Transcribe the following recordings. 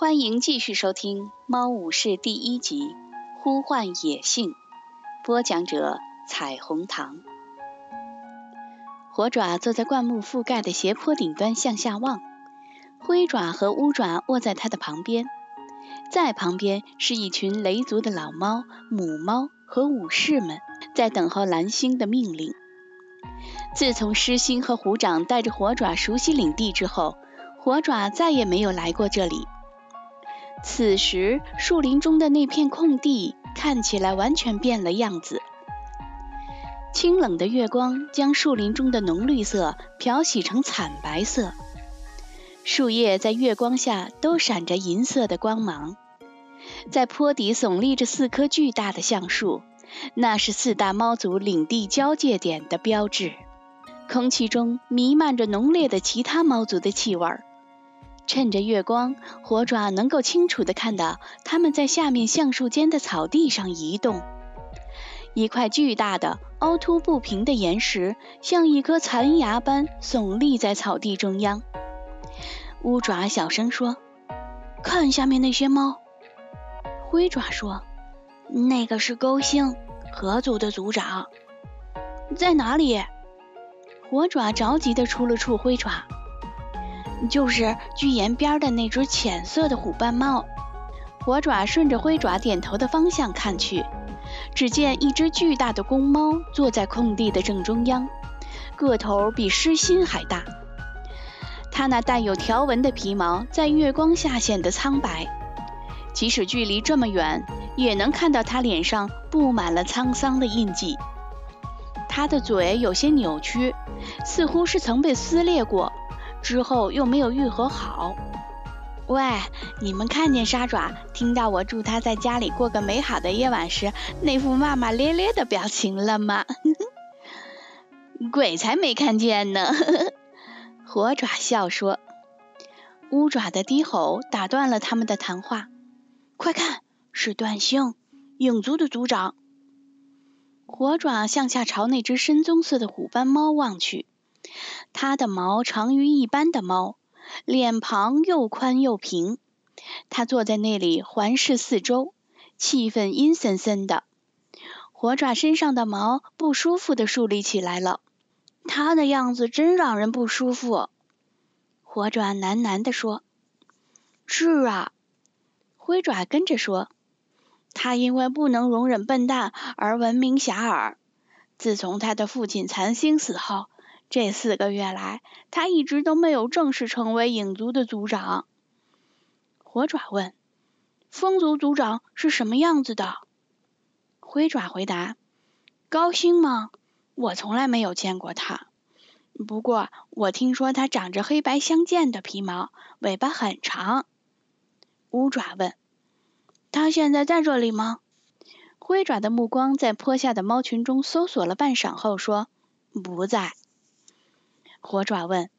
欢迎继续收听《猫武士》第一集《呼唤野性》，播讲者：彩虹糖。火爪坐在灌木覆盖的斜坡顶端向下望，灰爪和乌爪卧在它的旁边，在旁边是一群雷族的老猫、母猫和武士们，在等候蓝星的命令。自从狮心和虎掌带着火爪熟悉领地之后，火爪再也没有来过这里。此时，树林中的那片空地看起来完全变了样子。清冷的月光将树林中的浓绿色漂洗成惨白色，树叶在月光下都闪着银色的光芒。在坡底耸立着四棵巨大的橡树，那是四大猫族领地交界点的标志。空气中弥漫着浓烈的其他猫族的气味儿。趁着月光，火爪能够清楚地看到它们在下面橡树间的草地上移动。一块巨大的、凹凸不平的岩石像一颗残牙般耸立在草地中央。乌爪小声说：“看下面那些猫。”灰爪说：“那个是勾星，河族的族长。”在哪里？火爪着急地出了触灰爪。就是巨岩边的那只浅色的虎斑猫，火爪顺着灰爪点头的方向看去，只见一只巨大的公猫坐在空地的正中央，个头比狮心还大。它那带有条纹的皮毛在月光下显得苍白，即使距离这么远，也能看到它脸上布满了沧桑的印记。它的嘴有些扭曲，似乎是曾被撕裂过。之后又没有愈合好。喂，你们看见沙爪听到我祝他在家里过个美好的夜晚时那副骂骂咧咧的表情了吗？鬼才没看见呢！火爪笑说。乌爪的低吼打断了他们的谈话。快看，是段星，影族的族长。火爪向下朝那只深棕色的虎斑猫望去。它的毛长于一般的猫，脸庞又宽又平。它坐在那里环视四周，气氛阴森森的。火爪身上的毛不舒服地竖立起来了，它的样子真让人不舒服。火爪喃喃地说：“是啊。”灰爪跟着说：“它因为不能容忍笨蛋而闻名遐迩。自从他的父亲残星死后。”这四个月来，他一直都没有正式成为影族的族长。火爪问：“风族族长是什么样子的？”灰爪回答：“高星吗？我从来没有见过他。不过我听说他长着黑白相间的皮毛，尾巴很长。”乌爪问：“他现在在这里吗？”灰爪的目光在坡下的猫群中搜索了半晌后说：“不在。”火爪问：“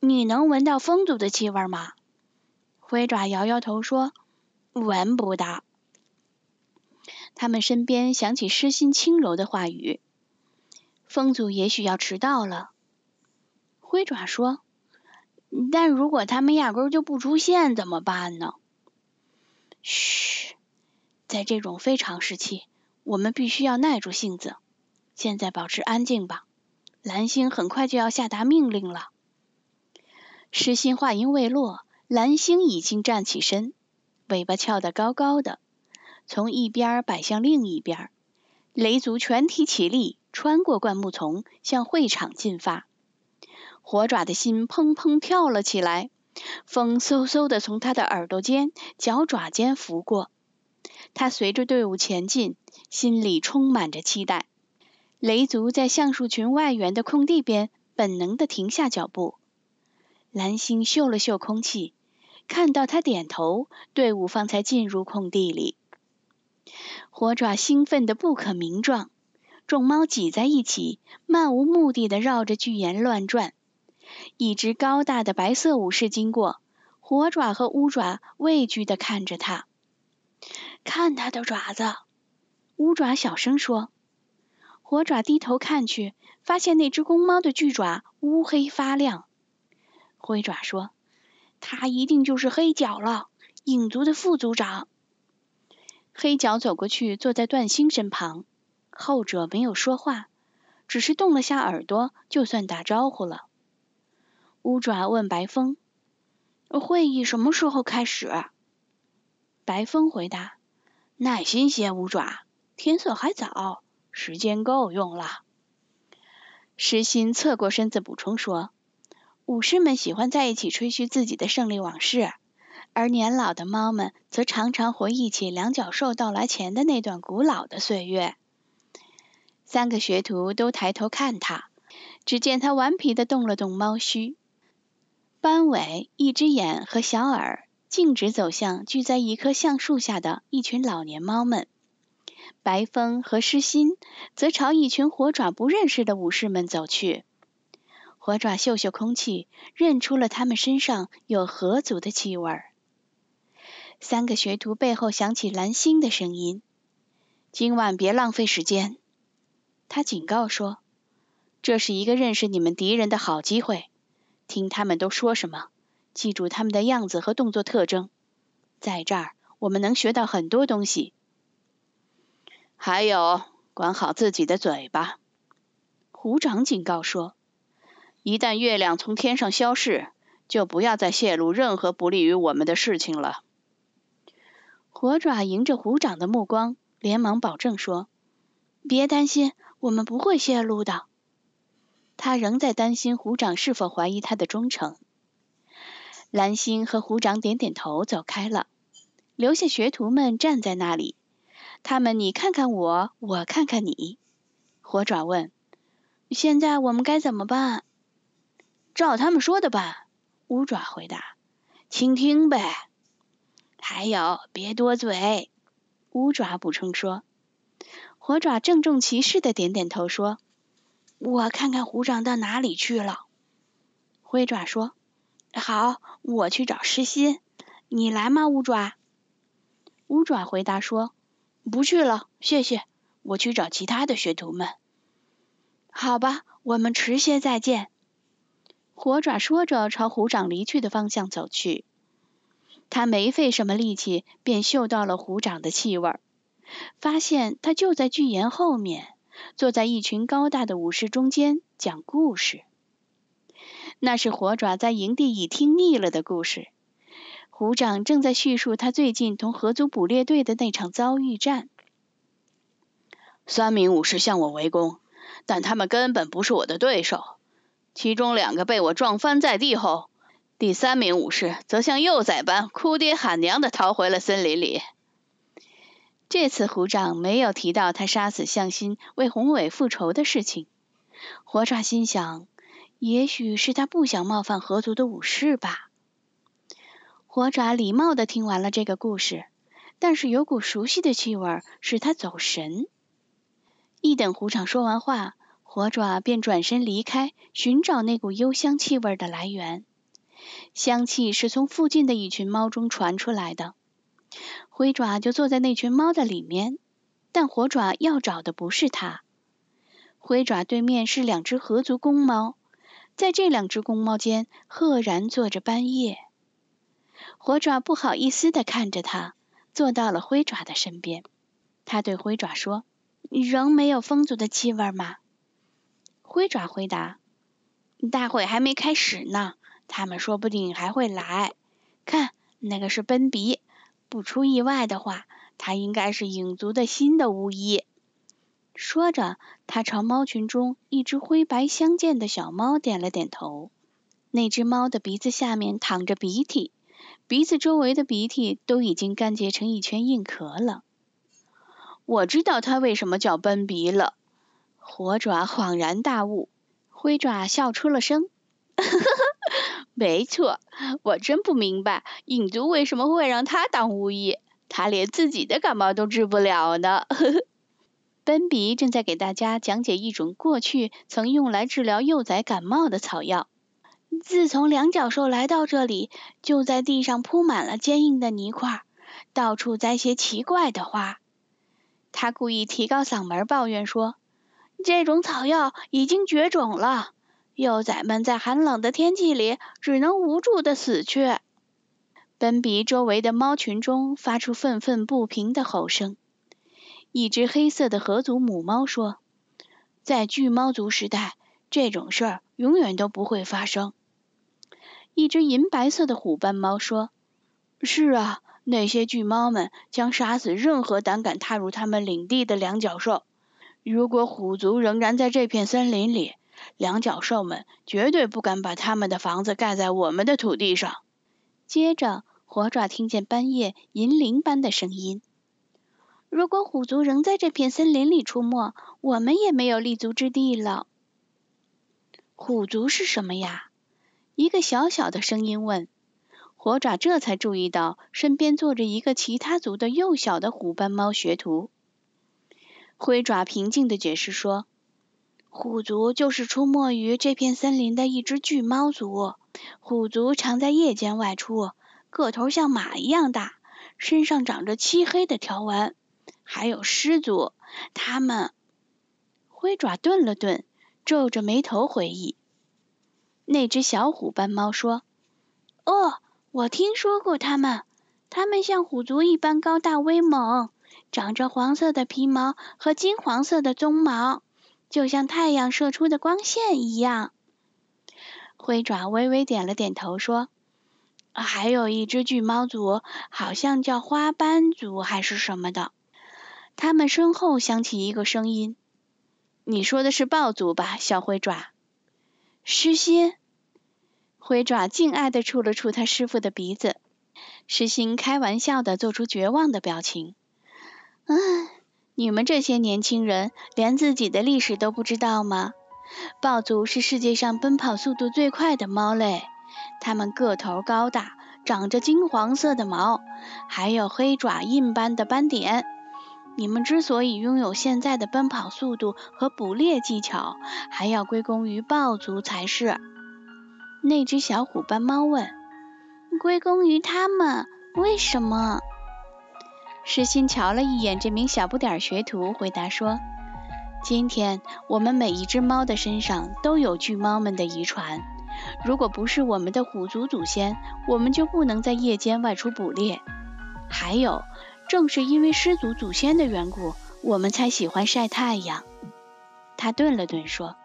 你能闻到风族的气味吗？”灰爪摇摇头说：“闻不到。”他们身边响起诗心轻柔的话语：“风族也许要迟到了。”灰爪说：“但如果他们压根就不出现怎么办呢？”嘘，在这种非常时期，我们必须要耐住性子。现在保持安静吧。蓝星很快就要下达命令了。诗心话音未落，蓝星已经站起身，尾巴翘得高高的，从一边摆向另一边。雷族全体起立，穿过灌木丛，向会场进发。火爪的心砰砰跳了起来，风嗖嗖地从他的耳朵尖、脚爪间拂过。他随着队伍前进，心里充满着期待。雷族在橡树群外缘的空地边本能地停下脚步。蓝星嗅了嗅空气，看到他点头，队伍方才进入空地里。火爪兴奋得不可名状，众猫挤在一起，漫无目的地绕着巨岩乱转。一只高大的白色武士经过，火爪和乌爪畏惧地看着他。看他的爪子，乌爪小声说。火爪低头看去，发现那只公猫的巨爪乌黑发亮。灰爪说：“它一定就是黑角了，影族的副族长。黑角走过去，坐在段星身旁，后者没有说话，只是动了下耳朵，就算打招呼了。乌爪问白风：“会议什么时候开始？”白风回答：“耐心些，乌爪，天色还早，时间够用了。”石心侧过身子补充说：“武士们喜欢在一起吹嘘自己的胜利往事，而年老的猫们则常常回忆起两角兽到来前的那段古老的岁月。”三个学徒都抬头看他，只见他顽皮的动了动猫须，斑尾、一只眼和小耳径直走向聚在一棵橡树下的一群老年猫们。白风和诗心则朝一群火爪不认识的武士们走去。火爪嗅嗅空气，认出了他们身上有河族的气味。三个学徒背后响起蓝星的声音：“今晚别浪费时间。”他警告说：“这是一个认识你们敌人的好机会，听他们都说什么，记住他们的样子和动作特征。在这儿，我们能学到很多东西。”还有，管好自己的嘴巴。虎掌警告说：“一旦月亮从天上消逝，就不要再泄露任何不利于我们的事情了。”火爪迎着虎掌的目光，连忙保证说：“别担心，我们不会泄露的。”他仍在担心虎掌是否怀疑他的忠诚。蓝星和虎掌点点头，走开了，留下学徒们站在那里。他们你看看我，我看看你。火爪问：“现在我们该怎么办？”照他们说的办。乌爪回答：“倾听呗。”还有，别多嘴。乌爪补充说。火爪郑重其事的点点头说：“我看看虎掌到哪里去了。”灰爪说：“好，我去找诗心。你来吗，乌爪？”乌爪回答说。不去了，谢谢。我去找其他的学徒们。好吧，我们迟些再见。火爪说着，朝虎掌离去的方向走去。他没费什么力气，便嗅到了虎掌的气味，发现他就在巨岩后面，坐在一群高大的武士中间讲故事。那是火爪在营地已听腻了的故事。虎掌正在叙述他最近同合族捕猎队的那场遭遇战。三名武士向我围攻，但他们根本不是我的对手。其中两个被我撞翻在地后，第三名武士则像幼崽般哭爹喊娘的逃回了森林里。这次虎掌没有提到他杀死向心为宏伟复仇的事情。火爪心想，也许是他不想冒犯合族的武士吧。火爪礼貌的听完了这个故事，但是有股熟悉的气味使他走神。一等虎掌说完话，火爪便转身离开，寻找那股幽香气味的来源。香气是从附近的一群猫中传出来的。灰爪就坐在那群猫的里面，但火爪要找的不是它。灰爪对面是两只合族公猫，在这两只公猫间，赫然坐着斑叶。火爪不好意思的看着他，坐到了灰爪的身边。他对灰爪说：“你仍没有风族的气味吗？”灰爪回答：“大会还没开始呢，他们说不定还会来。看，那个是奔鼻，不出意外的话，他应该是影族的新的巫医。”说着，他朝猫群中一只灰白相间的小猫点了点头。那只猫的鼻子下面淌着鼻涕。鼻子周围的鼻涕都已经干结成一圈硬壳了。我知道它为什么叫奔鼻了。火爪恍然大悟，灰爪笑出了声。没错，我真不明白影族为什么会让他当巫医，他连自己的感冒都治不了呢。奔鼻正在给大家讲解一种过去曾用来治疗幼崽感冒的草药。自从两脚兽来到这里，就在地上铺满了坚硬的泥块，到处栽些奇怪的花。他故意提高嗓门抱怨说：“这种草药已经绝种了，幼崽们在寒冷的天气里只能无助的死去。”奔比周围的猫群中发出愤愤不平的吼声。一只黑色的河族母猫说：“在巨猫族时代，这种事儿永远都不会发生。”一只银白色的虎斑猫说：“是啊，那些巨猫们将杀死任何胆敢踏入他们领地的两脚兽。如果虎族仍然在这片森林里，两脚兽们绝对不敢把他们的房子盖在我们的土地上。”接着，火爪听见半夜银铃般的声音：“如果虎族仍在这片森林里出没，我们也没有立足之地了。”虎族是什么呀？一个小小的声音问，火爪这才注意到身边坐着一个其他族的幼小的虎斑猫学徒。灰爪平静地解释说：“虎族就是出没于这片森林的一只巨猫族。虎族常在夜间外出，个头像马一样大，身上长着漆黑的条纹。还有狮族，他们……”灰爪顿了顿，皱着眉头回忆。那只小虎斑猫说：“哦，我听说过它们。它们像虎族一般高大威猛，长着黄色的皮毛和金黄色的鬃毛，就像太阳射出的光线一样。”灰爪微微点了点头说：“还有一只巨猫族，好像叫花斑族还是什么的。”他们身后响起一个声音：“你说的是豹族吧，小灰爪？”失心，灰爪敬爱地触了触他师傅的鼻子。失心开玩笑地做出绝望的表情。唉，你们这些年轻人连自己的历史都不知道吗？豹族是世界上奔跑速度最快的猫类，它们个头高大，长着金黄色的毛，还有黑爪印般的斑点。你们之所以拥有现在的奔跑速度和捕猎技巧，还要归功于豹族才是。那只小虎斑猫问：“归功于他们？为什么？”石心瞧了一眼这名小不点学徒，回答说：“今天我们每一只猫的身上都有巨猫们的遗传。如果不是我们的虎族祖先，我们就不能在夜间外出捕猎。还有。”正是因为失足祖先的缘故，我们才喜欢晒太阳。他顿了顿说：“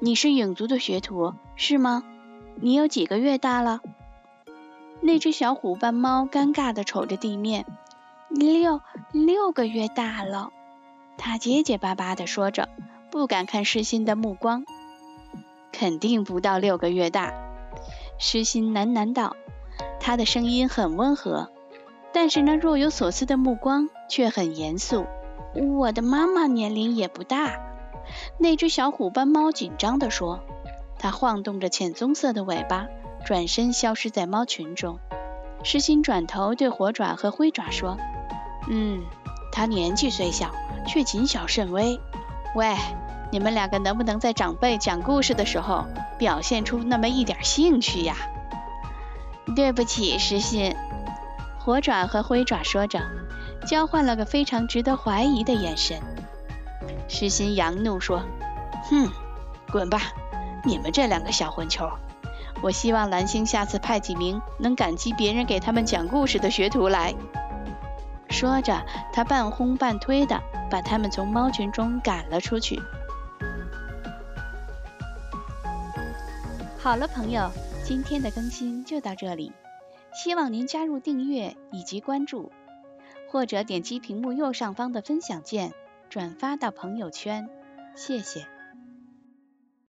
你是影族的学徒是吗？你有几个月大了？”那只小虎斑猫尴尬地瞅着地面：“六六个月大了。”他结结巴巴地说着，不敢看失心的目光。肯定不到六个月大，失心喃喃道，他的声音很温和。但是那若有所思的目光却很严肃。我的妈妈年龄也不大。那只小虎斑猫紧张地说，它晃动着浅棕色的尾巴，转身消失在猫群中。诗心转头对火爪和灰爪说：“嗯，它年纪虽小，却谨小慎微。喂，你们两个能不能在长辈讲故事的时候表现出那么一点兴趣呀？”对不起，诗心。火爪和灰爪说着，交换了个非常值得怀疑的眼神。石心扬怒说：“哼，滚吧，你们这两个小混球！我希望蓝星下次派几名能感激别人给他们讲故事的学徒来。”说着，他半轰半推的把他们从猫群中赶了出去。好了，朋友，今天的更新就到这里。希望您加入订阅以及关注，或者点击屏幕右上方的分享键，转发到朋友圈，谢谢。